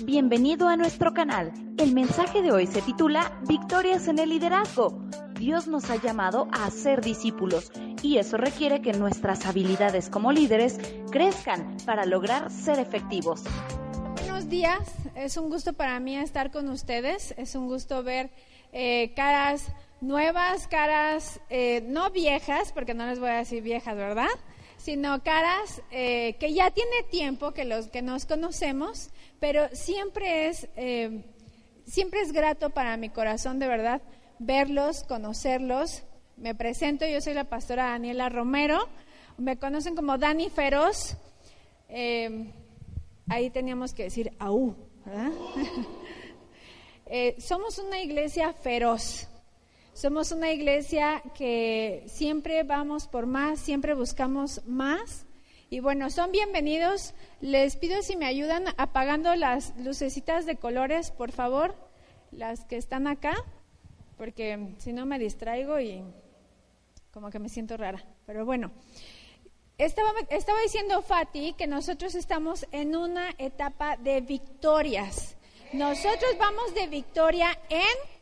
Bienvenido a nuestro canal. El mensaje de hoy se titula Victorias en el liderazgo. Dios nos ha llamado a ser discípulos y eso requiere que nuestras habilidades como líderes crezcan para lograr ser efectivos. Buenos días, es un gusto para mí estar con ustedes, es un gusto ver eh, caras nuevas, caras eh, no viejas, porque no les voy a decir viejas, ¿verdad? Sino caras eh, que ya tiene tiempo que los que nos conocemos pero siempre es, eh, siempre es grato para mi corazón, de verdad, verlos, conocerlos. Me presento, yo soy la pastora Daniela Romero, me conocen como Dani Feroz. Eh, ahí teníamos que decir aú, ¿verdad? Somos una iglesia feroz. Somos una iglesia que siempre vamos por más, siempre buscamos más y bueno, son bienvenidos. Les pido si me ayudan apagando las lucecitas de colores, por favor, las que están acá, porque si no me distraigo y como que me siento rara. Pero bueno, estaba, estaba diciendo Fati que nosotros estamos en una etapa de victorias. Nosotros vamos de victoria en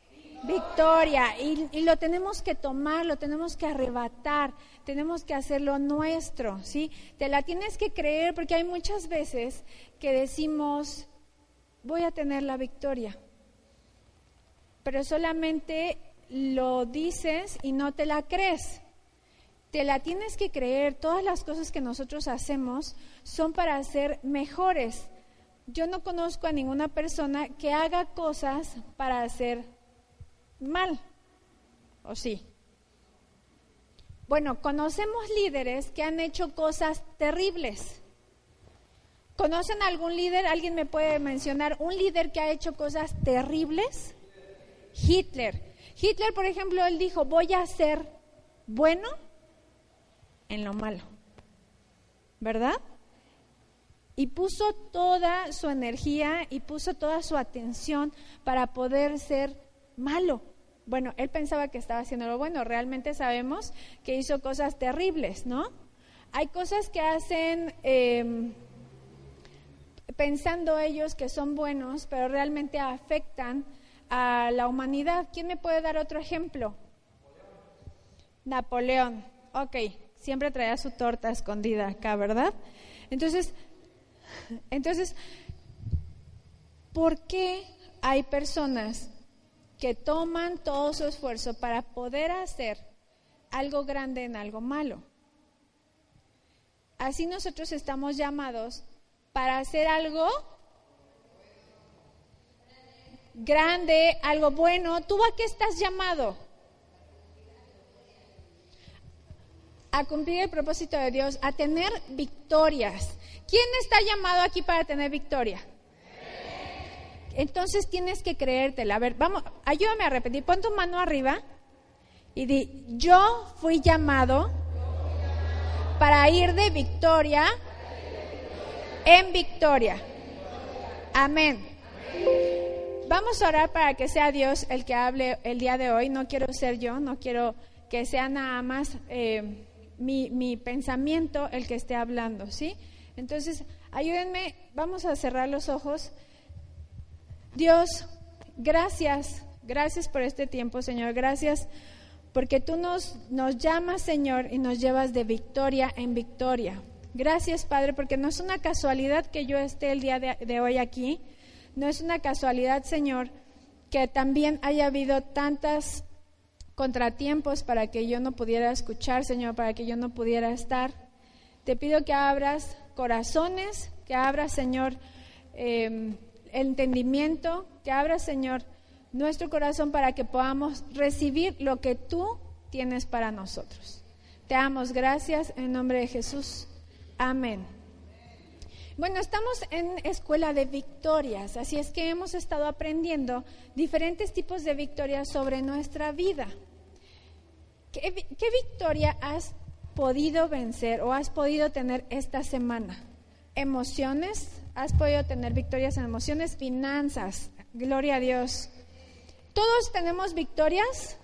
victoria y, lo tenemos que tomar, lo tenemos que arrebatar tenemos que hacerlo nuestro, ¿sí? Te la tienes que creer porque hay muchas veces que decimos, voy a tener la victoria, pero solamente lo dices y no te la crees. Te la tienes que creer, todas las cosas que nosotros hacemos son para ser mejores. Yo no conozco a ninguna persona que haga cosas para hacer mal, ¿o sí? Bueno, conocemos líderes que han hecho cosas terribles. ¿Conocen algún líder? ¿Alguien me puede mencionar un líder que ha hecho cosas terribles? Hitler. Hitler, por ejemplo, él dijo, voy a ser bueno en lo malo. ¿Verdad? Y puso toda su energía y puso toda su atención para poder ser malo. Bueno, él pensaba que estaba haciendo lo bueno, realmente sabemos que hizo cosas terribles, ¿no? Hay cosas que hacen em, pensando ellos que son buenos, pero realmente afectan a la humanidad. ¿Quién me puede dar otro ejemplo? Napoleón. Ok, siempre traía su torta escondida acá, ¿verdad? Entonces, entonces, ¿por qué hay personas que toman todo su esfuerzo para poder hacer algo grande en algo malo. Así nosotros estamos llamados para hacer algo grande, algo bueno. ¿Tú a qué estás llamado? A cumplir el propósito de Dios, a tener victorias. ¿Quién está llamado aquí para tener victoria? Entonces tienes que creértela. A ver, vamos, ayúdame a repetir. Pon tu mano arriba y di, yo fui llamado para ir de victoria en victoria. Amén. Vamos a orar para que sea Dios el que hable el día de hoy. No quiero ser yo, no quiero que sea nada más eh, mi, mi pensamiento el que esté hablando, ¿sí? Entonces, ayúdenme, vamos a cerrar los ojos. Dios, gracias, gracias por este tiempo, Señor, gracias porque tú nos, nos llamas, Señor, y nos llevas de victoria en victoria. Gracias, Padre, porque no es una casualidad que yo esté el día de, hoy aquí, no es una casualidad, Señor, que también haya habido tantos contratiempos para que yo no pudiera escuchar, Señor, para que yo no pudiera estar. Te pido que abras corazones, que abras, Señor, eh, entendimiento, que abra, Señor, nuestro corazón para que podamos recibir lo que tú tienes para nosotros. Te damos gracias en nombre de Jesús. Amén. Bueno, estamos en escuela de victorias, así es que hemos estado aprendiendo diferentes tipos de victorias sobre nuestra vida. ¿Qué, ¿Qué, victoria has podido vencer o has podido tener esta semana? ¿Emociones? Has podido tener victorias en emociones, finanzas. Gloria a Dios. Todos tenemos victorias,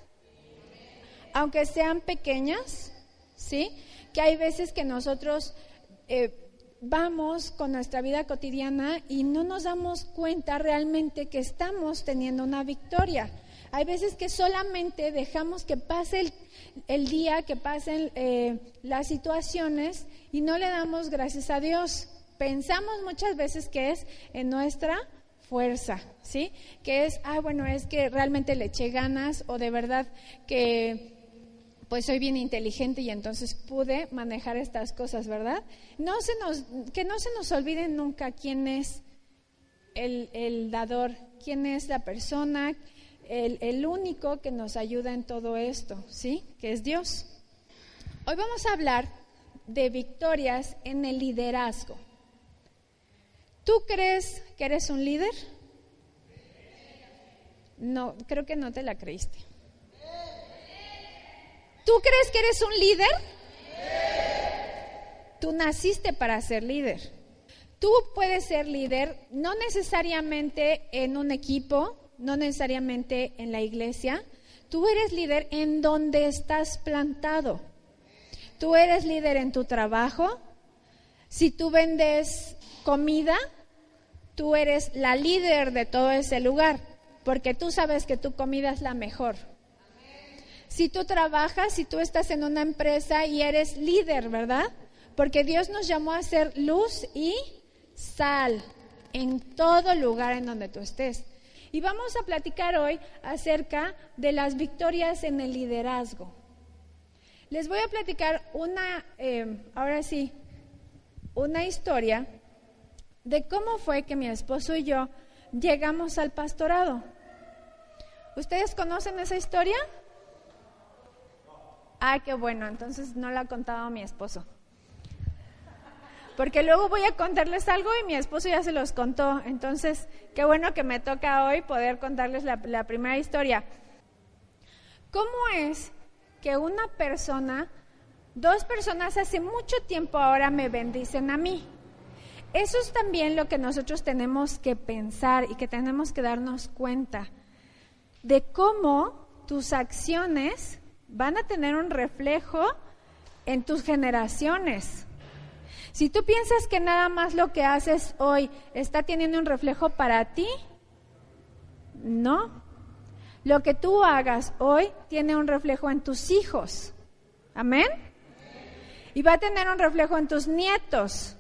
aunque sean pequeñas, ¿sí? Que hay veces que nosotros eh, vamos con nuestra vida cotidiana y no nos damos cuenta realmente que estamos teniendo una victoria. Hay veces que solamente dejamos que pase el, día, que pasen eh, las situaciones y no le damos gracias a Dios. Pensamos muchas veces que es en nuestra fuerza, ¿sí? Que es, ah, bueno, es que realmente le eché ganas o de verdad que pues soy bien inteligente y entonces pude manejar estas cosas, ¿verdad? No se nos, que no se nos olvide nunca quién es el, el dador, quién es la persona, el, el, único que nos ayuda en todo esto, ¿sí? Que es Dios. Hoy vamos a hablar de victorias en el liderazgo. ¿Tú crees que eres un líder? No, creo que no te la creíste. ¿Tú crees que eres un líder? Tú naciste para ser líder. Tú puedes ser líder no necesariamente en un equipo, no necesariamente en la iglesia. Tú eres líder en donde estás plantado. Tú eres líder en tu trabajo. Si tú vendes comida, tú eres la líder de todo ese lugar, porque tú sabes que tu comida es la mejor. Si tú trabajas, si tú estás en una empresa y eres líder, ¿verdad? Porque Dios nos llamó a ser luz y sal en todo lugar en donde tú estés. Y vamos a platicar hoy acerca de las victorias en el liderazgo. Les voy a platicar una, eh, ahora sí, una historia de cómo fue que mi esposo y yo llegamos al pastorado. ¿Ustedes conocen esa historia? Ah, qué bueno, entonces no la ha contado mi esposo. Porque luego voy a contarles algo y mi esposo ya se los contó. Entonces, qué bueno que me toca hoy poder contarles la, la primera historia. ¿Cómo es que una persona, dos personas hace mucho tiempo ahora me bendicen a mí? Eso es también lo que nosotros tenemos que pensar y que tenemos que darnos cuenta de cómo tus acciones van a tener un reflejo en tus generaciones. Si tú piensas que nada más lo que haces hoy está teniendo un reflejo para ti, no. Lo que tú hagas hoy tiene un reflejo en tus hijos. Amén. Y va a tener un reflejo en tus nietos.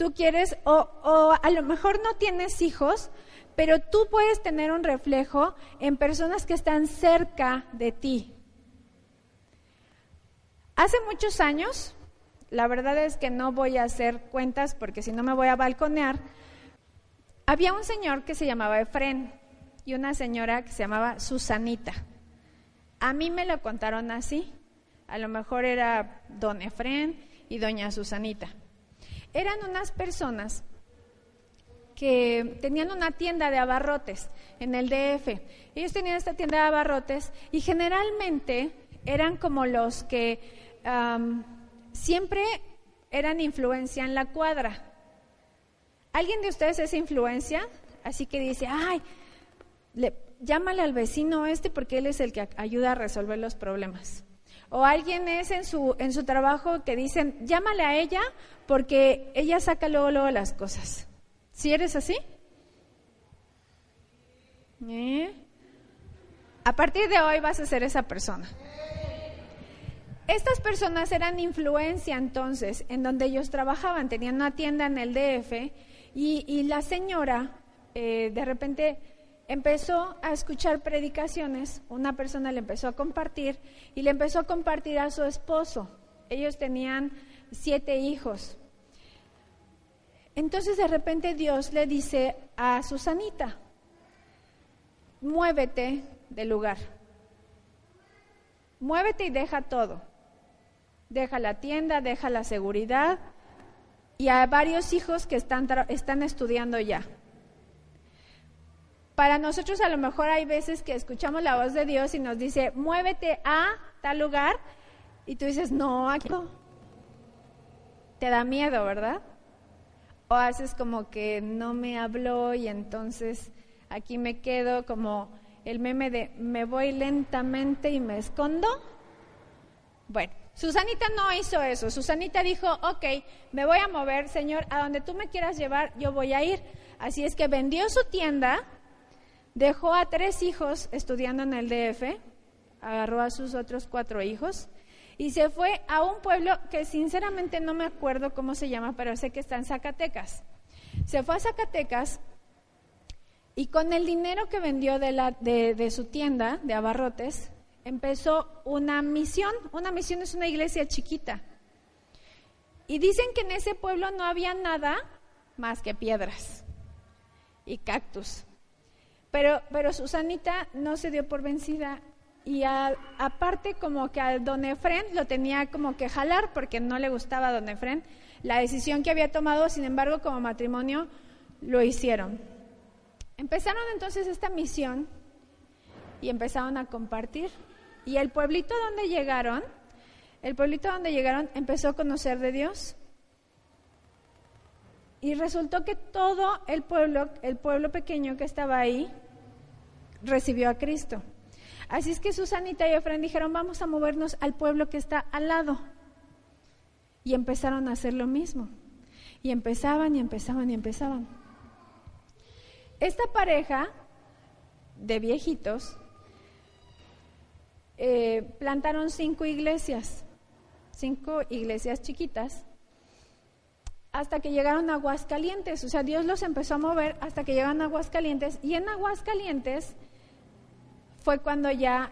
Tú quieres, o, o a lo mejor no tienes hijos, pero tú puedes tener un reflejo en personas que están cerca de ti. Hace muchos años, la verdad es que no voy a hacer cuentas porque si no me voy a balconear, había un señor que se llamaba Efren y una señora que se llamaba Susanita. A mí me lo contaron así. A lo mejor era don Efren y doña Susanita. Eran unas personas que tenían una tienda de abarrotes en el DF. Ellos tenían esta tienda de abarrotes y generalmente eran como los que siempre eran influencia en la cuadra. ¿Alguien de ustedes es influencia? Así que dice, ay, llámale al vecino este porque él es el que ayuda a resolver los problemas. O alguien es en su, en su trabajo que dicen, llámale a ella porque ella saca luego, luego las cosas. ¿Si eres así? ¿Eh? A partir de hoy vas a ser esa persona. Estas personas eran influencia entonces en donde ellos trabajaban, tenían una tienda en el DF y, la señora eh, de repente empezó a escuchar predicaciones, una persona le empezó a compartir y le empezó a compartir a su esposo. Ellos tenían siete hijos. Entonces de repente Dios le dice a Susanita, muévete del lugar, muévete y deja todo deja la tienda, deja la seguridad y a varios hijos que están, están estudiando ya. Para nosotros a lo mejor hay veces que escuchamos la voz de Dios y nos dice, muévete a tal lugar y tú dices, no, aquí no. Te da miedo, ¿verdad? O haces como que no me habló y entonces aquí me quedo como el meme de me voy lentamente y me escondo. Bueno, Susanita no hizo eso. Susanita dijo, ok, me voy a mover, Señor, a donde tú me quieras llevar, yo voy a ir. Así es que vendió su tienda, dejó a tres hijos estudiando en el DF, agarró a sus otros cuatro hijos y se fue a un pueblo que sinceramente no me acuerdo cómo se llama, pero sé que está en Zacatecas. Se fue a Zacatecas y con el dinero que vendió de, la, de, su tienda de abarrotes, empezó una misión. Una misión es una iglesia chiquita. Y dicen que en ese pueblo no había nada más que piedras y cactus. Pero, pero Susanita no se dio por vencida y aparte como que al don Efren lo tenía como que jalar porque no le gustaba a don Efren la decisión que había tomado, sin embargo como matrimonio lo hicieron. Empezaron entonces esta misión y empezaron a compartir. Y el pueblito donde llegaron, el pueblito donde llegaron empezó a conocer de Dios. Y resultó que todo el pueblo, el pueblo pequeño que estaba ahí, recibió a Cristo. Así es que Susanita y Efraín dijeron, vamos a movernos al pueblo que está al lado. Y empezaron a hacer lo mismo. Y empezaban y empezaban y empezaban. Esta pareja de viejitos eh, plantaron cinco iglesias, cinco iglesias chiquitas, hasta que llegaron a Aguascalientes. O sea, Dios los empezó a mover hasta que llegaron a Aguascalientes. Y en Aguascalientes fue cuando ya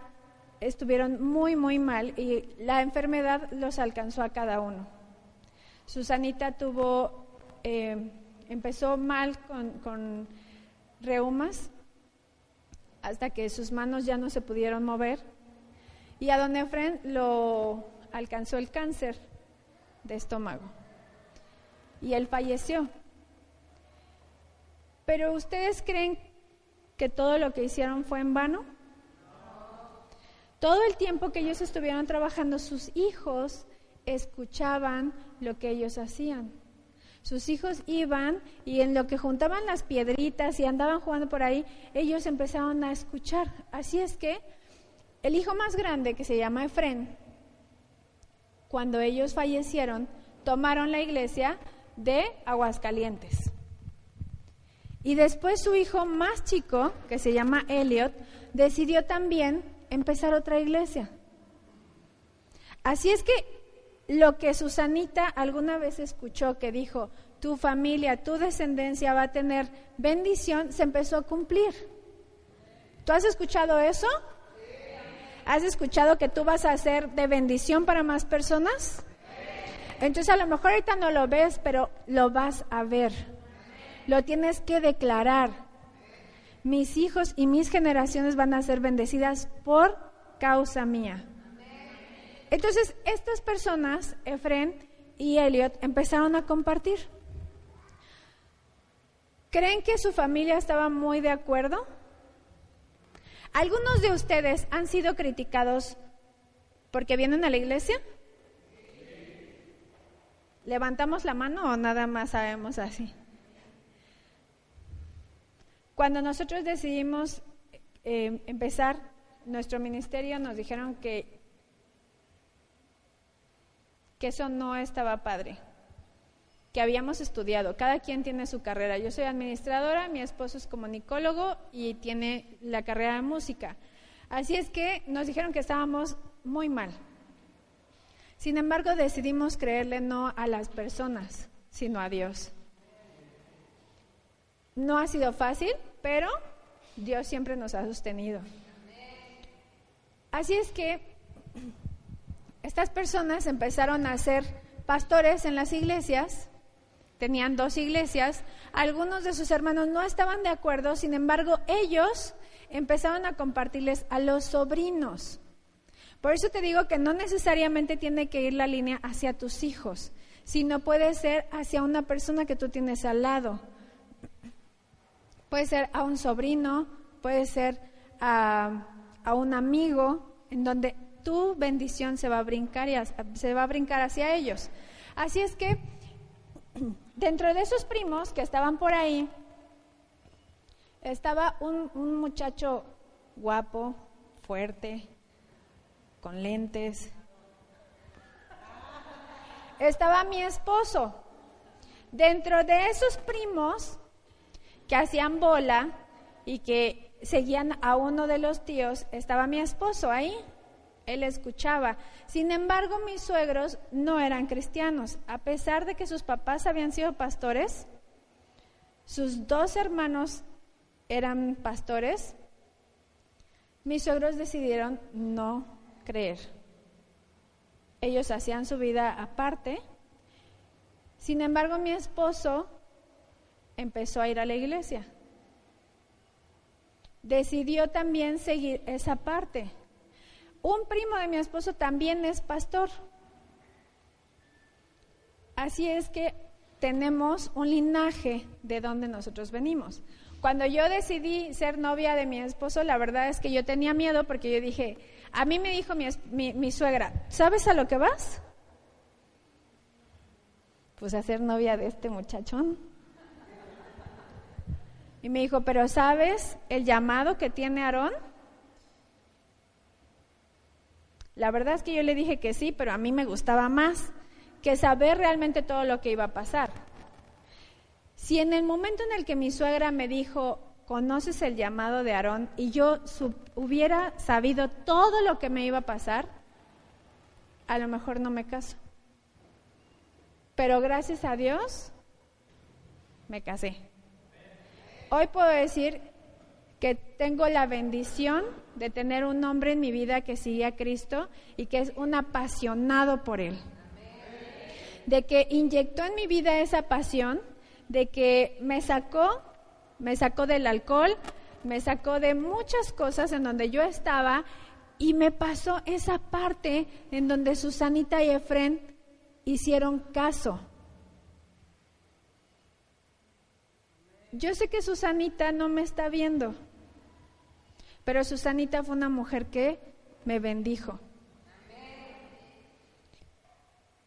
estuvieron muy, muy mal y la enfermedad los alcanzó a cada uno. Susanita tuvo, eh, empezó mal con, con reumas hasta que sus manos ya no se pudieron mover y a don Efren lo alcanzó el cáncer de estómago y él falleció. Pero ustedes creen que todo lo que hicieron fue en vano? Todo el tiempo que ellos estuvieron trabajando, sus hijos escuchaban lo que ellos hacían. Sus hijos iban y en lo que juntaban las piedritas y andaban jugando por ahí, ellos empezaron a escuchar. Así es que el hijo más grande, que se llama Efren, cuando ellos fallecieron, tomaron la iglesia de Aguascalientes. Y después su hijo más chico, que se llama Elliot, decidió también empezar otra iglesia. Así es que lo que Susanita alguna vez escuchó que dijo, tu familia, tu descendencia va a tener bendición, se empezó a cumplir. ¿Tú has escuchado eso? ¿Has escuchado que tú vas a ser de bendición para más personas? Entonces a lo mejor ahorita no lo ves, pero lo vas a ver. Lo tienes que declarar mis hijos y mis generaciones van a ser bendecidas por causa mía. Entonces, estas personas, Efren y Elliot, empezaron a compartir. ¿Creen que su familia estaba muy de acuerdo? ¿Algunos de ustedes han sido criticados porque vienen a la iglesia? ¿Levantamos la mano o nada más sabemos así? Cuando nosotros decidimos eh, empezar nuestro ministerio, nos dijeron que, que eso no estaba padre, que habíamos estudiado, cada quien tiene su carrera. Yo soy administradora, mi esposo es comunicólogo y tiene la carrera de música. Así es que nos dijeron que estábamos muy mal. Sin embargo, decidimos creerle no a las personas, sino a Dios. No ha sido fácil, pero Dios siempre nos ha sostenido. Así es que estas personas empezaron a ser pastores en las iglesias, tenían dos iglesias, algunos de sus hermanos no estaban de acuerdo, sin embargo ellos empezaron a compartirles a los sobrinos. Por eso te digo que no necesariamente tiene que ir la línea hacia tus hijos, sino puede ser hacia una persona que tú tienes al lado Puede ser a un sobrino, puede ser a, un amigo, en donde tu bendición se va a brincar y se va a brincar hacia ellos. Así es que dentro de esos primos que estaban por ahí, estaba un, un muchacho guapo, fuerte, con lentes, estaba mi esposo. Dentro de esos primos que hacían bola y que seguían a uno de los tíos, estaba mi esposo ahí. Él escuchaba. Sin embargo, mis suegros no eran cristianos. A pesar de que sus papás habían sido pastores, sus dos hermanos eran pastores, mis suegros decidieron no creer. Ellos hacían su vida aparte. Sin embargo, mi esposo empezó a ir a la iglesia. Decidió también seguir esa parte. Un primo de mi esposo también es pastor. Así es que tenemos un linaje de donde nosotros venimos. Cuando yo decidí ser novia de mi esposo, la verdad es que yo tenía miedo porque yo dije, a mí me dijo mi, suegra, ¿sabes a lo que vas? Pues a ser novia de este muchachón. Y me dijo, pero ¿sabes el llamado que tiene Aarón? La verdad es que yo le dije que sí, pero a mí me gustaba más que saber realmente todo lo que iba a pasar. Si en el momento en el que mi suegra me dijo, conoces el llamado de Aarón, y yo hubiera sabido todo lo que me iba a pasar, a lo mejor no me caso. Pero gracias a Dios, me casé. Hoy puedo decir que tengo la bendición de tener un hombre en mi vida que sigue a Cristo y que es un apasionado por Él. De que inyectó en mi vida esa pasión, de que me sacó, me sacó del alcohol, me sacó de muchas cosas en donde yo estaba y me pasó esa parte en donde Susanita y Efren hicieron caso. Yo sé que Susanita no me está viendo, pero Susanita fue una mujer que me bendijo.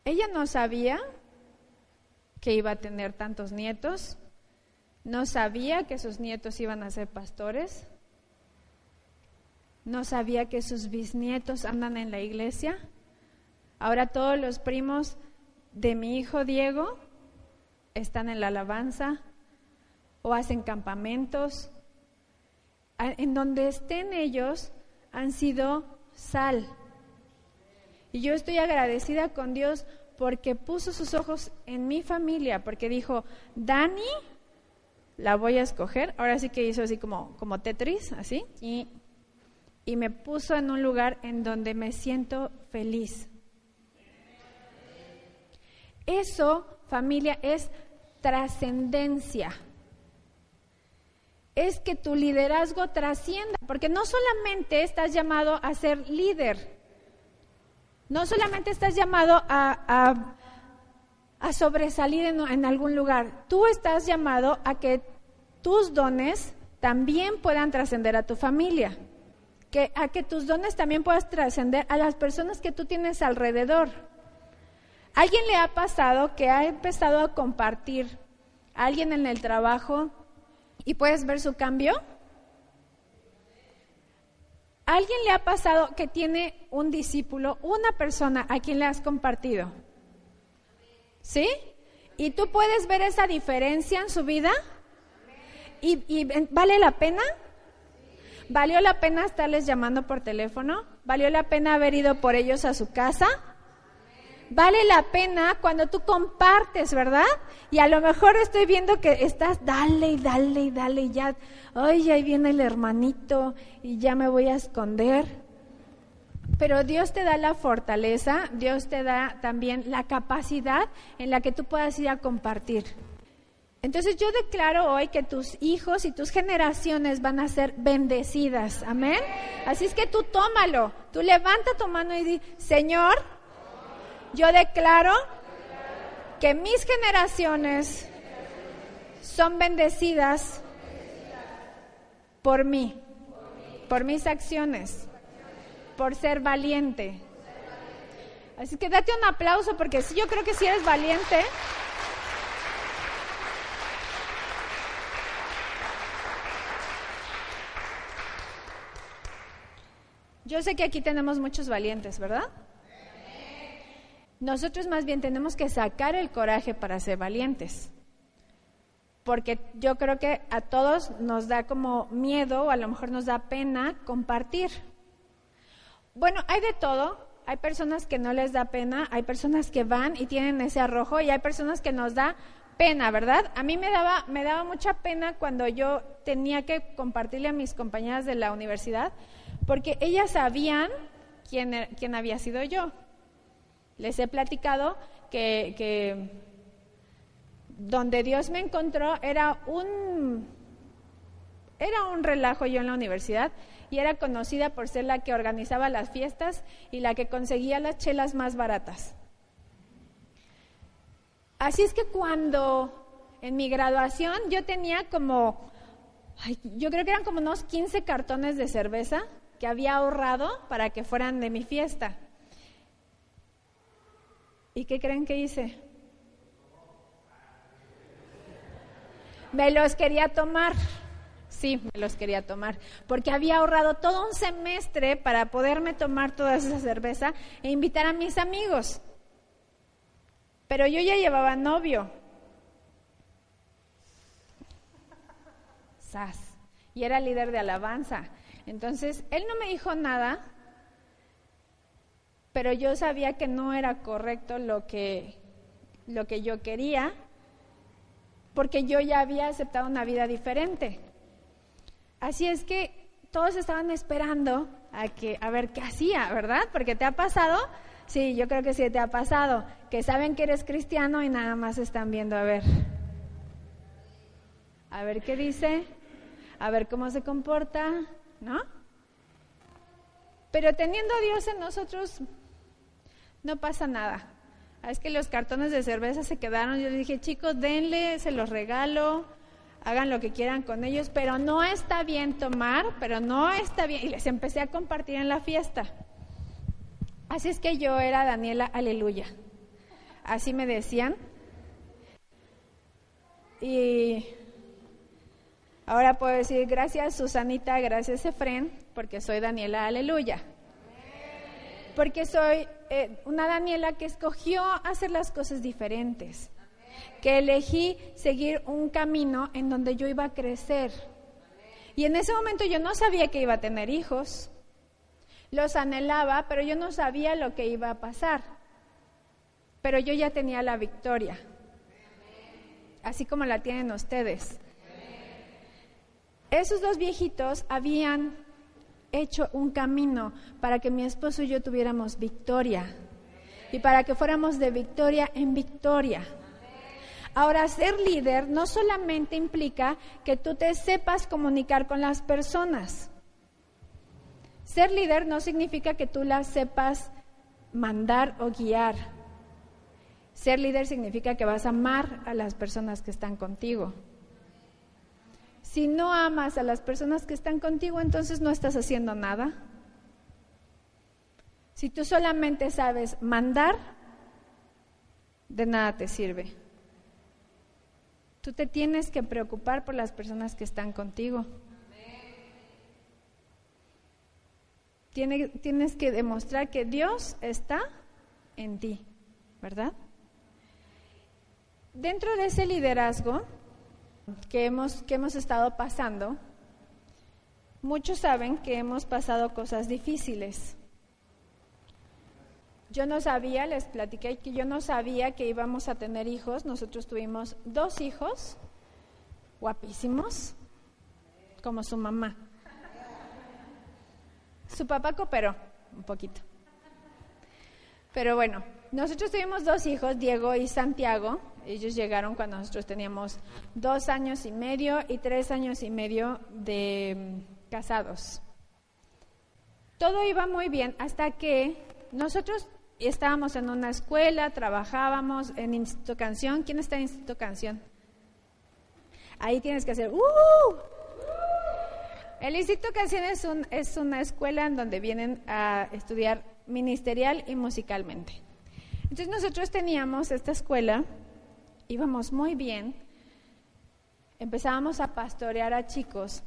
Ella no sabía que iba a tener tantos nietos, no sabía que sus nietos iban a ser pastores, no sabía que sus bisnietos andan en la iglesia. Ahora todos los primos de mi hijo Diego están en la alabanza o hacen campamentos en donde estén ellos han sido sal. Y yo estoy agradecida con Dios porque puso sus ojos en mi familia, porque dijo, Dani, la voy a escoger. Ahora sí que hizo así como, como Tetris, así, y, y me puso en un lugar en donde me siento feliz. Eso, familia, es trascendencia es que tu liderazgo trascienda, porque no solamente estás llamado a ser líder, no solamente estás llamado a, a, sobresalir en, en, algún lugar, tú estás llamado a que tus dones también puedan trascender a tu familia, que, a que tus dones también puedas trascender a las personas que tú tienes alrededor. ¿Alguien le ha pasado que ha empezado a compartir alguien en el trabajo ¿Y puedes ver su cambio? ¿Alguien le ha pasado que tiene un discípulo, una persona a quien le has compartido? ¿Sí? ¿Y tú puedes ver esa diferencia en su vida? ¿Y, y vale la pena? ¿Valió la pena estarles llamando por teléfono? ¿Valió la pena haber ido por ellos a su casa? Vale la pena cuando tú compartes, ¿verdad? Y a lo mejor estoy viendo que estás, dale y dale y dale y ya, ay, ahí viene el hermanito y ya me voy a esconder. Pero Dios te da la fortaleza, Dios te da también la capacidad en la que tú puedas ir a compartir. Entonces yo declaro hoy que tus hijos y tus generaciones van a ser bendecidas. Amén. Así es que tú tómalo. Tú levanta tu mano y di, Señor, yo declaro que mis generaciones son bendecidas por mí, por mis acciones, por ser valiente. Así que date un aplauso porque sí, yo creo que si eres valiente. Yo sé que aquí tenemos muchos valientes, ¿verdad? Nosotros más bien tenemos que sacar el coraje para ser valientes. Porque yo creo que a todos nos da como miedo o a lo mejor nos da pena compartir. Bueno, hay de todo. Hay personas que no les da pena, hay personas que van y tienen ese arrojo y hay personas que nos da pena, ¿verdad? A mí me daba, me daba mucha pena cuando yo tenía que compartirle a mis compañeras de la universidad, porque ellas sabían quién, er, quién había sido yo. Les he platicado que, donde Dios me encontró era un, era un relajo yo en la universidad y era conocida por ser la que organizaba las fiestas y la que conseguía las chelas más baratas. Así es que cuando en mi graduación yo tenía como, yo creo que eran como unos 15 cartones de cerveza que había ahorrado para que fueran de mi fiesta. ¿Y qué creen que hice? Me los quería tomar. Sí, me los quería tomar, porque había ahorrado todo un semestre para poderme tomar toda esa cerveza e invitar a mis amigos. Pero yo ya llevaba novio. Sas. Y era líder de alabanza. Entonces, él no me dijo nada, pero yo sabía que no era correcto lo que, lo que yo quería, porque yo ya había aceptado una vida diferente. Así es que todos estaban esperando a que a ver qué hacía, ¿verdad? Porque te ha pasado Sí, yo creo que sí te ha pasado, que saben que eres cristiano y nada más están viendo a ver. A ver qué dice, a ver cómo se comporta, ¿no? Pero teniendo a Dios en nosotros, no pasa nada. Ah, es que los cartones de cerveza se quedaron. Yo dije, chicos, denle, se los regalo, hagan lo que quieran con ellos, pero no está bien tomar, pero no está bien. Y les empecé a compartir en la fiesta. Así es que yo era Daniela Aleluya. Así me decían. Y ahora puedo decir gracias Susanita, gracias Efren, porque soy Daniela Aleluya. Porque soy eh, una Daniela que escogió hacer las cosas diferentes, que elegí seguir un camino en donde yo iba a crecer. Y en ese momento yo no sabía que iba a tener hijos, los anhelaba, pero yo no sabía lo que iba a pasar. Pero yo ya tenía la victoria, así como la tienen ustedes. Esos dos viejitos habían hecho un camino para que mi esposo y yo tuviéramos victoria y para que fuéramos de victoria en victoria. Ahora, ser líder no solamente implica que tú te sepas comunicar con las personas. Ser líder no significa que tú las sepas mandar o guiar. Ser líder significa que vas a amar a las personas que están contigo. Si no amas a las personas que están contigo, entonces no estás haciendo nada. Si tú solamente sabes mandar, de nada te sirve. Tú te tienes que preocupar por las personas que están contigo. tienes que demostrar que Dios está en ti, ¿verdad? Dentro de ese liderazgo que hemos, que hemos estado pasando, muchos saben que hemos pasado cosas difíciles. Yo no sabía, les platiqué que yo no sabía que íbamos a tener hijos. Nosotros tuvimos dos hijos guapísimos, como su mamá. Su papá cooperó un poquito. Pero bueno, nosotros tuvimos dos hijos, Diego y Santiago. Ellos llegaron cuando nosotros teníamos dos años y medio y tres años y medio de mm, casados. Todo iba muy bien hasta que nosotros estábamos en una escuela, trabajábamos en Instituto Canción. ¿Quién está en Instituto Canción? Ahí tienes que hacer ¡Uh! El Instituto Canción es, es una escuela en donde vienen a estudiar ministerial y musicalmente. Entonces nosotros teníamos esta escuela, íbamos muy bien, empezábamos a pastorear a chicos,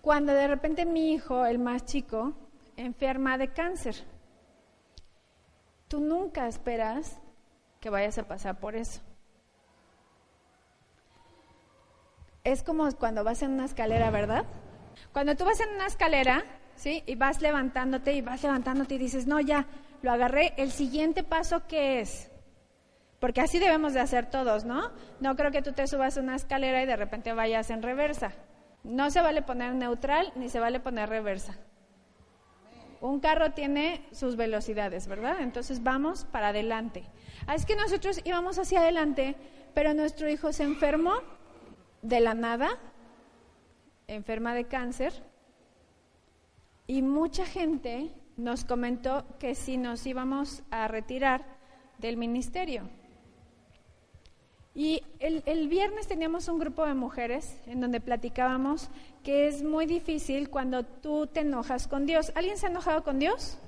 cuando de repente mi hijo, el más chico, enferma de cáncer. tú nunca esperas que vayas a pasar por eso. Es como cuando vas en una escalera, ¿verdad? Cuando tú vas en una escalera, ¿sí? Y vas levantándote y vas levantándote y dices, no, ya, lo agarré, el siguiente paso, ¿qué es? Porque así debemos de hacer todos, ¿no? No creo que tú te subas a una escalera y de repente vayas en reversa. No se vale poner neutral ni se vale poner reversa. Un carro tiene sus velocidades, ¿verdad? Entonces vamos para adelante. Así que nosotros íbamos hacia adelante, pero nuestro hijo se enfermó de la nada, enferma de cáncer, y mucha gente nos comentó que si nos íbamos a retirar del ministerio. Y el, viernes teníamos un grupo de mujeres en donde platicábamos que es muy difícil cuando tú te enojas con Dios. ¿Alguien se ha enojado con Dios?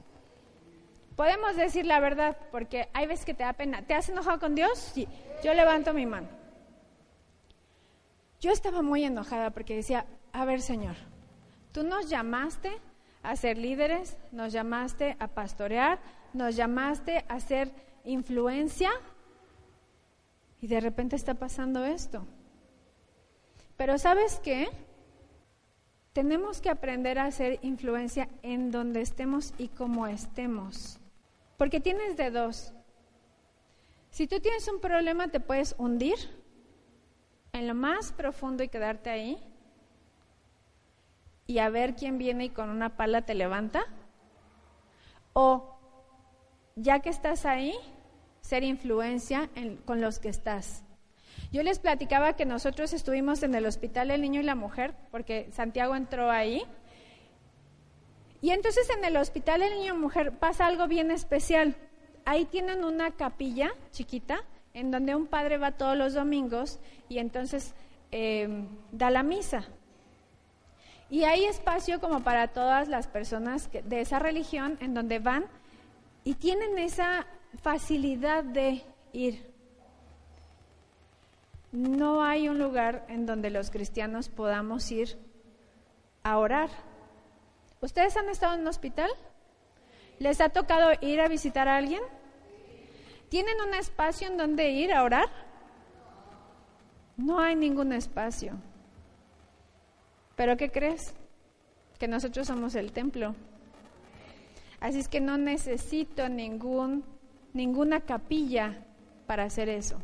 Podemos decir la verdad, porque hay veces que te da pena. ¿Te has enojado con Dios? Sí. Yo levanto mi mano. Yo estaba muy enojada porque decía, a ver Señor, tú nos llamaste a ser líderes, nos llamaste a pastorear, nos llamaste a ser influencia y de repente está pasando esto. Pero ¿sabes qué? Tenemos que aprender a hacer influencia en donde estemos y como estemos. Porque tienes de dos. Si tú tienes un problema, te puedes hundir en lo más profundo y quedarte ahí y a ver quién viene y con una pala te levanta. O ya que estás ahí, ser influencia con los que estás. Yo les platicaba que nosotros estuvimos en el hospital El Niño y la Mujer, porque Santiago entró ahí. Y entonces en el hospital El Niño y la Mujer pasa algo bien especial. Ahí tienen una capilla chiquita en donde un padre va todos los domingos y entonces eh, da la misa. Y hay espacio como para todas las personas de esa religión en donde van y tienen esa facilidad de ir. No hay un lugar en donde los cristianos podamos ir a orar. ¿Ustedes han estado en un hospital? ¿Les ha tocado ir a visitar a alguien? ¿Tienen un espacio en donde ir a orar? No hay ningún espacio. ¿Pero qué crees? Que nosotros somos el templo. Así es que no necesito ningún ninguna capilla para hacer eso.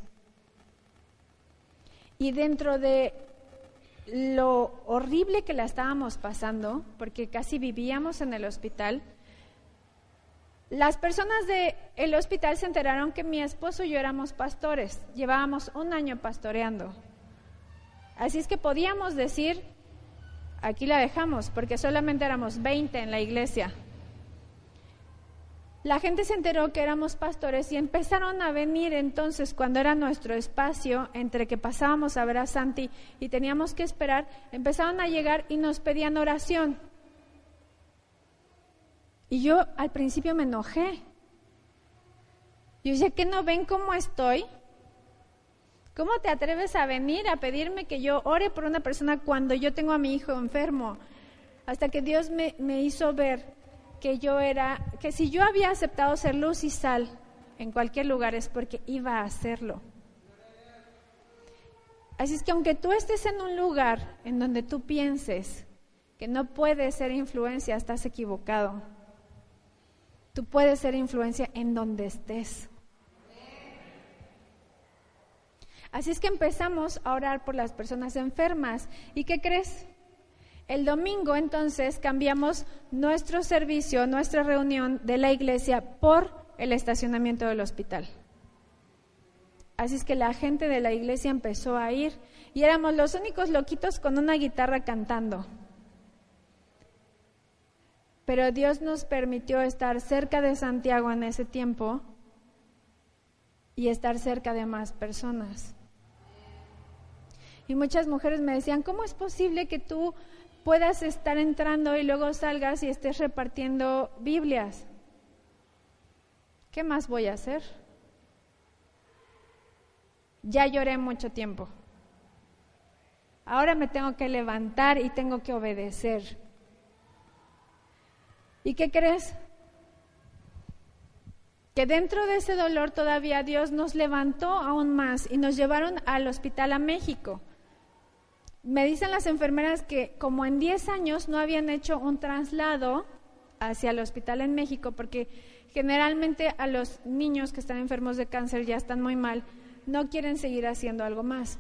Y dentro de lo horrible que la estábamos pasando, porque casi vivíamos en el hospital, las personas del hospital se enteraron que mi esposo y yo éramos pastores, llevábamos un año pastoreando. Así es que podíamos decir, aquí la dejamos, porque solamente éramos 20 en la iglesia la gente se enteró que éramos pastores y empezaron a venir entonces cuando era nuestro espacio entre que pasábamos a ver a Santi y teníamos que esperar, empezaron a llegar y nos pedían oración. Y yo al principio me enojé. Yo decía, ¿qué no ven cómo estoy? ¿Cómo te atreves a venir a pedirme que yo ore por una persona cuando yo tengo a mi hijo enfermo? Hasta que Dios me, me hizo ver que yo era, que si yo había aceptado ser luz y sal en cualquier lugar es porque iba a hacerlo. Así es que aunque tú estés en un lugar en donde tú pienses que no puedes ser influencia, estás equivocado. Tú puedes ser influencia en donde estés. Así es que empezamos a orar por las personas enfermas. ¿Y qué crees? El domingo entonces cambiamos nuestro servicio, nuestra reunión de la iglesia por el estacionamiento del hospital. Así es que la gente de la iglesia empezó a ir y éramos los únicos loquitos con una guitarra cantando. Pero Dios nos permitió estar cerca de Santiago en ese tiempo y estar cerca de más personas. Y muchas mujeres me decían, ¿cómo es posible que tú puedas estar entrando y luego salgas y estés repartiendo Biblias. ¿Qué más voy a hacer? Ya lloré mucho tiempo. Ahora me tengo que levantar y tengo que obedecer. ¿Y qué crees? que dentro de ese dolor todavía Dios nos levantó aún más y nos llevaron al hospital a México. Me dicen las enfermeras que como en 10 años no habían hecho un traslado hacia el hospital en México porque generalmente a los niños que están enfermos de cáncer ya están muy mal, no quieren seguir haciendo algo más.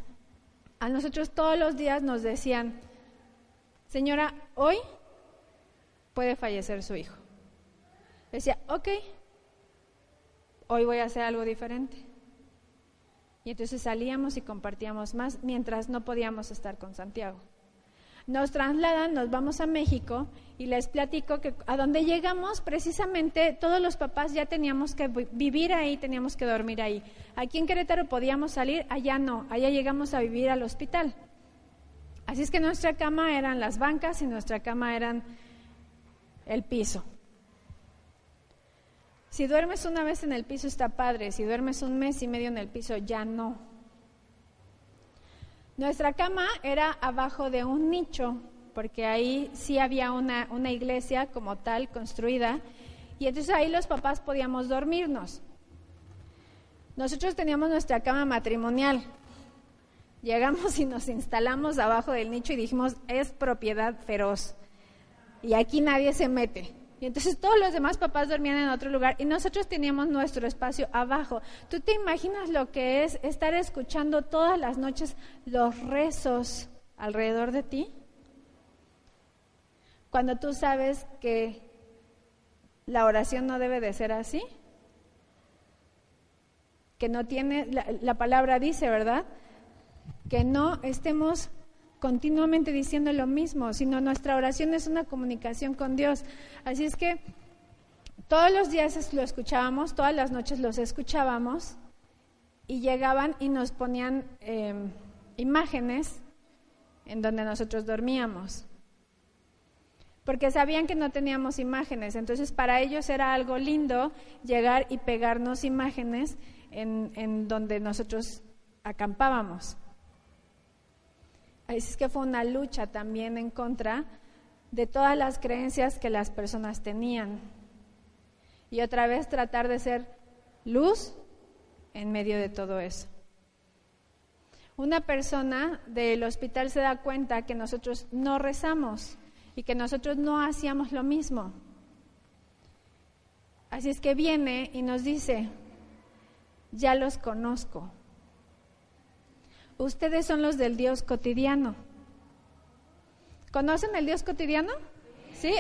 A nosotros todos los días nos decían, señora, hoy puede fallecer su hijo. Decía, ok, hoy voy a hacer algo diferente. Y entonces salíamos y compartíamos más mientras no podíamos estar con Santiago. Nos trasladan, nos vamos a México y les platico que a donde llegamos precisamente todos los papás ya teníamos que vivir ahí, teníamos que dormir ahí. Aquí en Querétaro podíamos salir, allá no, allá llegamos a vivir al hospital. Así es que nuestra cama eran las bancas y nuestra cama eran el piso. Si duermes una vez en el piso está padre, si duermes un mes y medio en el piso ya no. Nuestra cama era abajo de un nicho, porque ahí sí había una, una iglesia como tal construida, y entonces ahí los papás podíamos dormirnos. Nosotros teníamos nuestra cama matrimonial. Llegamos y nos instalamos abajo del nicho y dijimos, es propiedad feroz. Y aquí nadie se mete. Y entonces todos los demás papás dormían en otro lugar y nosotros teníamos nuestro espacio abajo. ¿Tú te imaginas lo que es estar escuchando todas las noches los rezos alrededor de ti? Cuando tú sabes que la oración no debe de ser así. Que no tiene, la, la palabra dice, ¿verdad? Que no estemos continuamente diciendo lo mismo, sino nuestra oración es una comunicación con Dios. Así es que todos los días lo escuchábamos, todas las noches los escuchábamos y llegaban y nos ponían em, imágenes en donde nosotros dormíamos. Porque sabían que no teníamos imágenes, entonces para ellos era algo lindo llegar y pegarnos imágenes en donde nosotros acampábamos. Así es que fue una lucha también en contra de todas las creencias que las personas tenían. Y otra vez tratar de ser luz en medio de todo eso. Una persona del hospital se da cuenta que nosotros no rezamos y que nosotros no hacíamos lo mismo. Así es que viene y nos dice, ya los conozco, Ustedes son los del Dios cotidiano. ¿Conocen el Dios cotidiano? ¿Sí?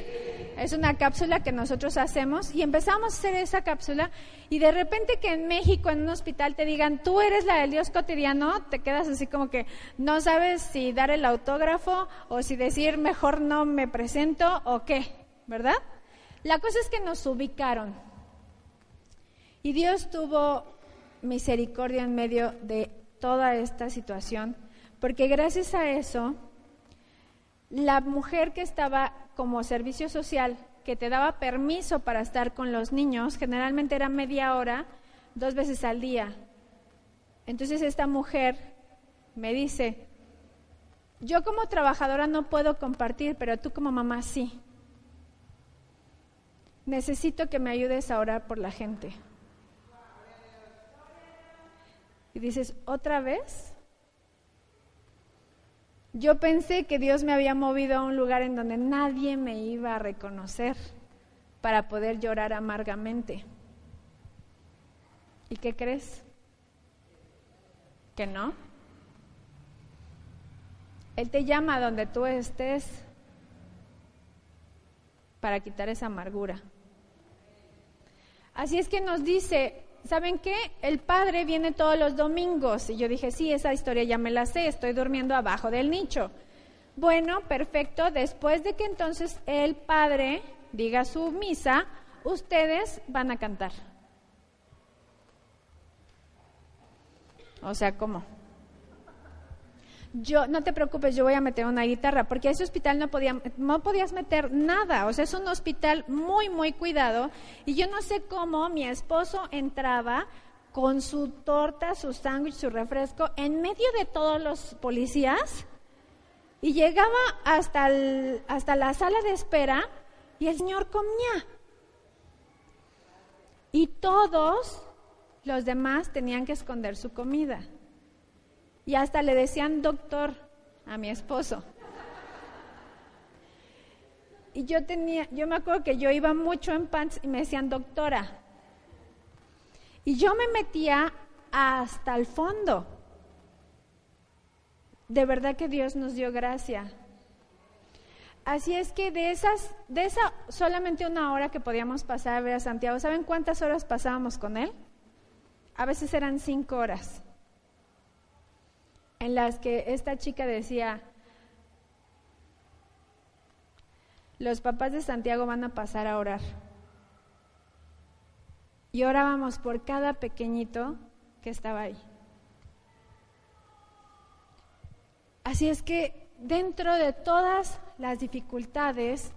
Es una cápsula que nosotros hacemos y empezamos a hacer esa cápsula y de repente que en México en un hospital te digan, tú eres la del Dios cotidiano, te quedas así como que no sabes si dar el autógrafo o si decir mejor no me presento o qué, ¿verdad? La cosa es que nos ubicaron y Dios tuvo misericordia en medio de toda esta situación, porque gracias a eso, la mujer que estaba como servicio social, que te daba permiso para estar con los niños, generalmente era media hora, dos veces al día. Entonces esta mujer me dice, yo como trabajadora no puedo compartir, pero tú como mamá sí. Necesito que me ayudes a orar por la gente. Y dices, ¿otra vez? Yo pensé que Dios me había movido a un lugar en donde nadie me iba a reconocer para poder llorar amargamente. ¿Y qué crees? ¿Que no? Él te llama donde tú estés para quitar esa amargura. Así es que nos dice, ¿saben qué? El padre viene todos los domingos. Y yo dije, sí, esa historia ya me la sé, estoy durmiendo abajo del nicho. Bueno, perfecto. Después de que entonces el padre diga su misa, ustedes van a cantar. O sea, ¿cómo? Yo, no te preocupes, yo voy a meter una guitarra, porque ese hospital no, podía, no podías meter nada, o sea, es un hospital muy, muy cuidado, y yo no sé cómo mi esposo entraba con su torta, su sándwich, su refresco, en medio de todos los policías, y llegaba hasta, hasta la sala de espera, y el señor comía. Y todos los demás tenían que esconder su comida. Y hasta le decían doctor a mi esposo. Y yo tenía, yo me acuerdo que yo iba mucho en pants y me decían doctora. Y yo me metía hasta el fondo. De verdad que Dios nos dio gracia. Así es que de esas, de esa solamente una hora que podíamos pasar a ver a Santiago, ¿saben cuántas horas pasábamos con él? A veces eran cinco horas, en las que esta chica decía, los papás de Santiago van a pasar a orar. Y orábamos por cada pequeñito que estaba ahí. Así es que dentro de todas las dificultades,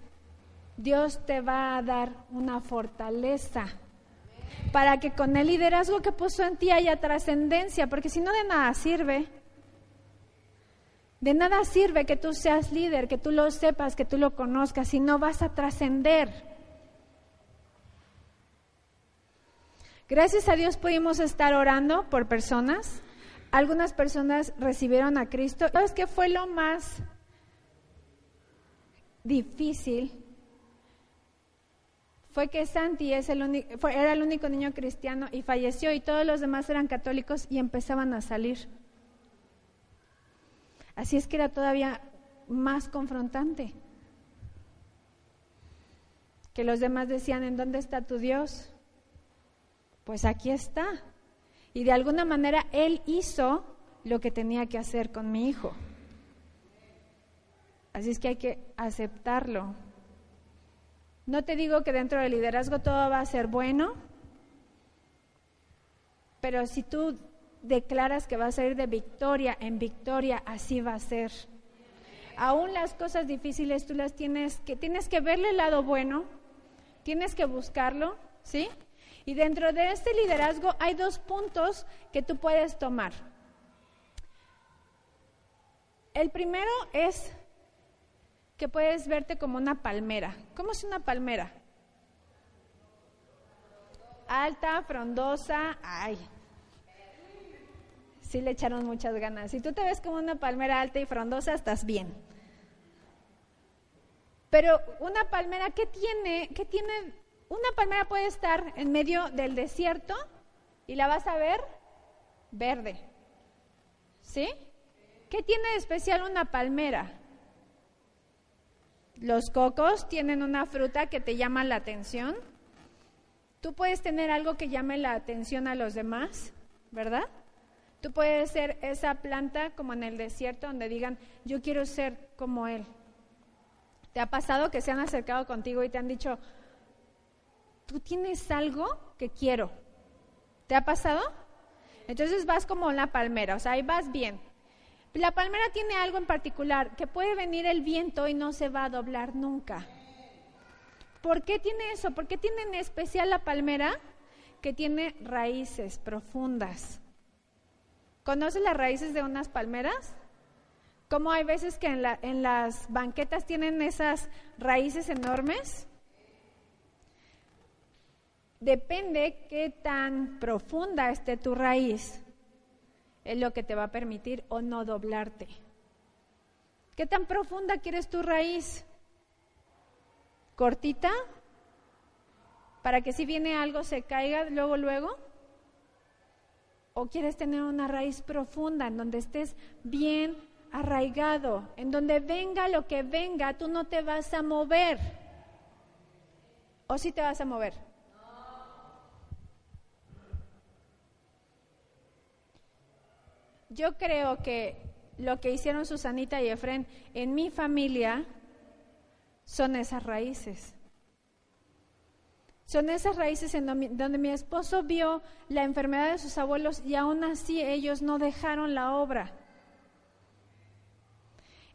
Dios te va a dar una fortaleza para que con el liderazgo que puso en ti haya trascendencia, porque si no de nada sirve. De nada sirve que tú seas líder, que tú lo sepas, que tú lo conozcas, si no vas a trascender. Gracias a Dios pudimos estar orando por personas. Algunas personas recibieron a Cristo. ¿Sabes qué fue lo más difícil? Fue que Santi es el era el único niño cristiano y falleció y todos los demás eran católicos y empezaban a salir. Así es que era todavía más confrontante. Que los demás decían, ¿en dónde está tu Dios? Pues aquí está. Y de alguna manera Él hizo lo que tenía que hacer con mi hijo. Así es que hay que aceptarlo. No te digo que dentro del liderazgo todo va a ser bueno, pero si tú declaras que vas a ir de victoria en victoria, así va a ser. Aún las cosas difíciles tú las tienes que tienes que verle el lado bueno, tienes que buscarlo, ¿sí? Y dentro de este liderazgo hay dos puntos que tú puedes tomar. El primero es que puedes verte como una palmera. ¿Cómo es una palmera? Alta, frondosa, ay, sí le echaron muchas ganas. Si tú te ves como una palmera alta y frondosa, estás bien. Pero una palmera, ¿qué tiene? ¿Qué tiene? Una palmera puede estar en medio del desierto y la vas a ver verde. ¿Sí? ¿Qué tiene de especial una palmera? Los cocos tienen una fruta que te llama la atención. Tú puedes tener algo que llame la atención a los demás, ¿verdad? Tú puedes ser esa planta como en el desierto donde digan, yo quiero ser como Él. ¿Te ha pasado que se han acercado contigo y te han dicho, tú tienes algo que quiero? ¿Te ha pasado? Entonces vas como la palmera, o sea, ahí vas bien. La palmera tiene algo en particular, que puede venir el viento y no se va a doblar nunca. ¿Por qué tiene eso? ¿Por qué tiene en especial la palmera? Que tiene raíces profundas. ¿Conoces las raíces de unas palmeras? ¿Cómo hay veces que en, en las banquetas tienen esas raíces enormes? Depende qué tan profunda esté tu raíz, es lo que te va a permitir o no doblarte. ¿Qué tan profunda quieres tu raíz? ¿Cortita? Para que si viene algo se caiga luego, luego. ¿O quieres tener una raíz profunda en donde estés bien arraigado, en donde venga lo que venga, tú no te vas a mover? ¿O sí te vas a mover? Yo creo que lo que hicieron Susanita y Efren en mi familia son esas raíces. Son esas raíces en donde mi esposo vio la enfermedad de sus abuelos y aún así ellos no dejaron la obra.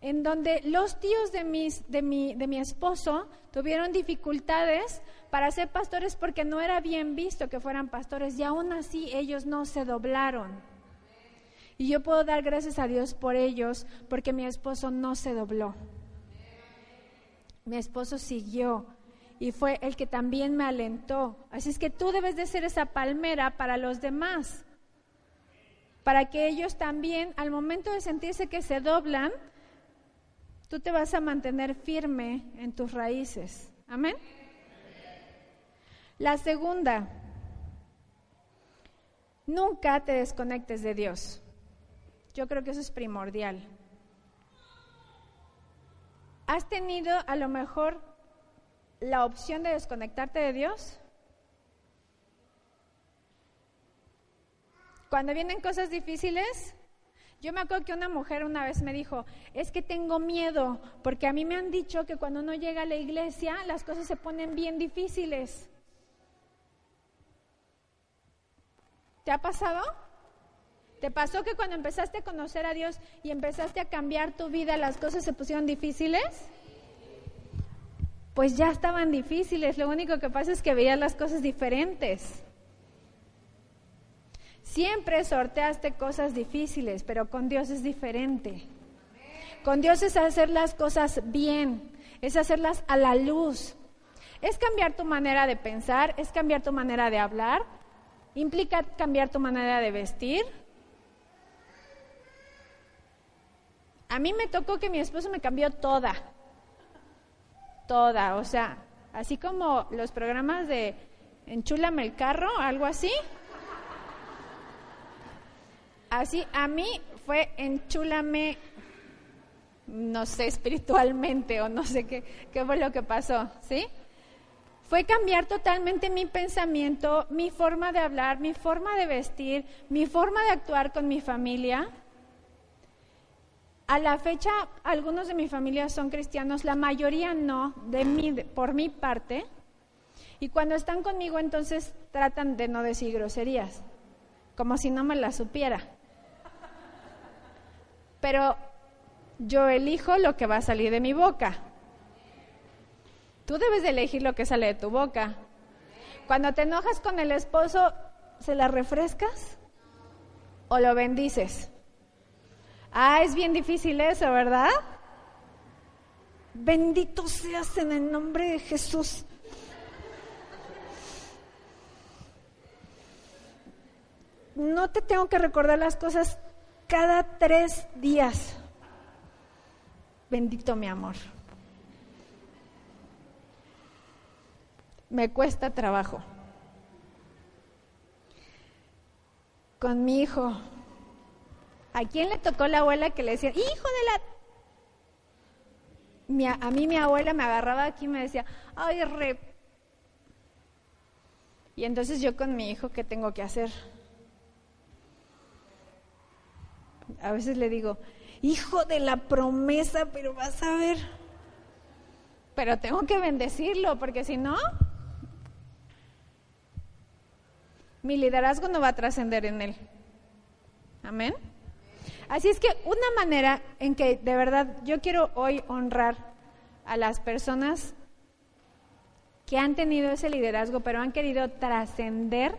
En donde los tíos de, mi, mi esposo tuvieron dificultades para ser pastores porque no era bien visto que fueran pastores y aún así ellos no se doblaron. Y yo puedo dar gracias a Dios por ellos porque mi esposo no se dobló. Mi esposo siguió y fue el que también me alentó. Así es que tú debes de ser esa palmera para los demás, para que ellos también, al momento de sentirse que se doblan, tú te vas a mantener firme en tus raíces. Amén. La segunda, nunca te desconectes de Dios. Yo creo que eso es primordial. ¿Has tenido a lo mejor la opción de desconectarte de Dios? Cuando vienen cosas difíciles, yo me acuerdo que una mujer una vez me dijo, es que tengo miedo, porque a mí me han dicho que cuando uno llega a la iglesia las cosas se ponen bien difíciles. ¿Te ha pasado? ¿Te pasó que cuando empezaste a conocer a Dios y empezaste a cambiar tu vida las cosas se pusieron difíciles? Pues ya estaban difíciles, lo único que pasa es que veías las cosas diferentes. Siempre sorteaste cosas difíciles, pero con Dios es diferente. Con Dios es hacer las cosas bien, es hacerlas a la luz. Es cambiar tu manera de pensar, es cambiar tu manera de hablar, implica cambiar tu manera de vestir. A mí me tocó que mi esposo me cambió toda, toda, o sea, así como los programas de Enchúlame el carro, algo así. Así, a mí fue enchúlame, no sé, espiritualmente o no sé qué, qué fue lo que pasó, ¿sí? Fue cambiar totalmente mi pensamiento, mi forma de hablar, mi forma de vestir, mi forma de actuar con mi familia. A la fecha, algunos de mi familia son cristianos, la mayoría no, de mí, por mi parte. Y cuando están conmigo, entonces tratan de no decir groserías, como si no me las supiera pero yo elijo lo que va a salir de mi boca. Tú debes de elegir lo que sale de tu boca. Cuando te enojas con el esposo, ¿se la refrescas o lo bendices? Ah, es bien difícil eso, ¿verdad? Bendito seas en el nombre de Jesús. No te tengo que recordar las cosas cada tres días. Bendito mi amor. Me cuesta trabajo. Con mi hijo. ¿A quién le tocó la abuela que le decía, hijo de la... a mí mi abuela me agarraba aquí y me decía, ay, re... Y entonces yo con mi hijo, ¿qué tengo que hacer? A veces le digo, hijo de la promesa, pero vas a ver. Pero tengo que bendecirlo, porque si no, mi liderazgo no va a trascender en él. Amén. Así es que una manera en que de verdad yo quiero hoy honrar a las personas que han tenido ese liderazgo, pero han querido trascender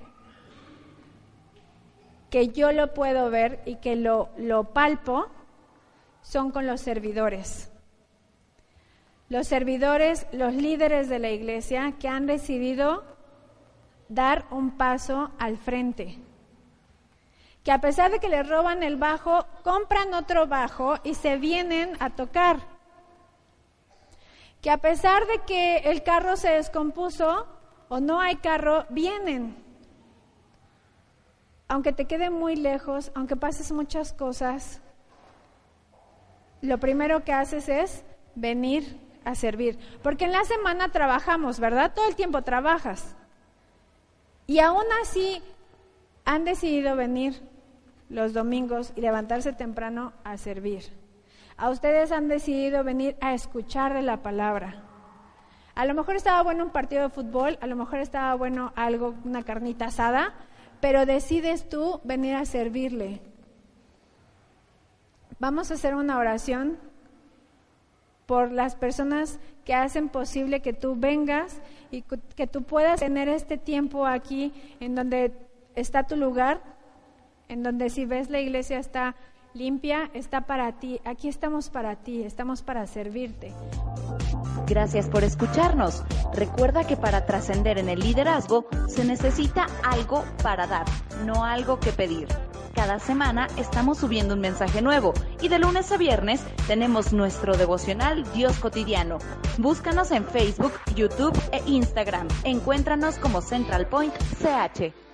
que yo lo puedo ver y que lo, lo palpo son con los servidores. Los servidores, los líderes de la iglesia que han decidido dar un paso al frente. Que a pesar de que les roban el bajo, compran otro bajo y se vienen a tocar. Que a pesar de que el carro se descompuso o no hay carro, vienen aunque te quede muy lejos, aunque pases muchas cosas, lo primero que haces es venir a servir. Porque en la semana trabajamos, ¿verdad? Todo el tiempo trabajas. Y aún así han decidido venir los domingos y levantarse temprano a servir. A ustedes han decidido venir a escuchar de la palabra. A lo mejor estaba bueno un partido de fútbol, a lo mejor estaba bueno algo, una carnita asada, pero decides tú venir a servirle. Vamos a hacer una oración por las personas que hacen posible que tú vengas y que tú puedas tener este tiempo aquí en donde está tu lugar, en donde si ves la iglesia está limpia está para ti. Aquí estamos para ti, estamos para servirte. Gracias por escucharnos. Recuerda que para trascender en el liderazgo se necesita algo para dar, no algo que pedir. Cada semana estamos subiendo un mensaje nuevo y de lunes a viernes tenemos nuestro devocional Dios cotidiano. Búscanos en Facebook, YouTube e Instagram. Encuéntranos como Central Point CH.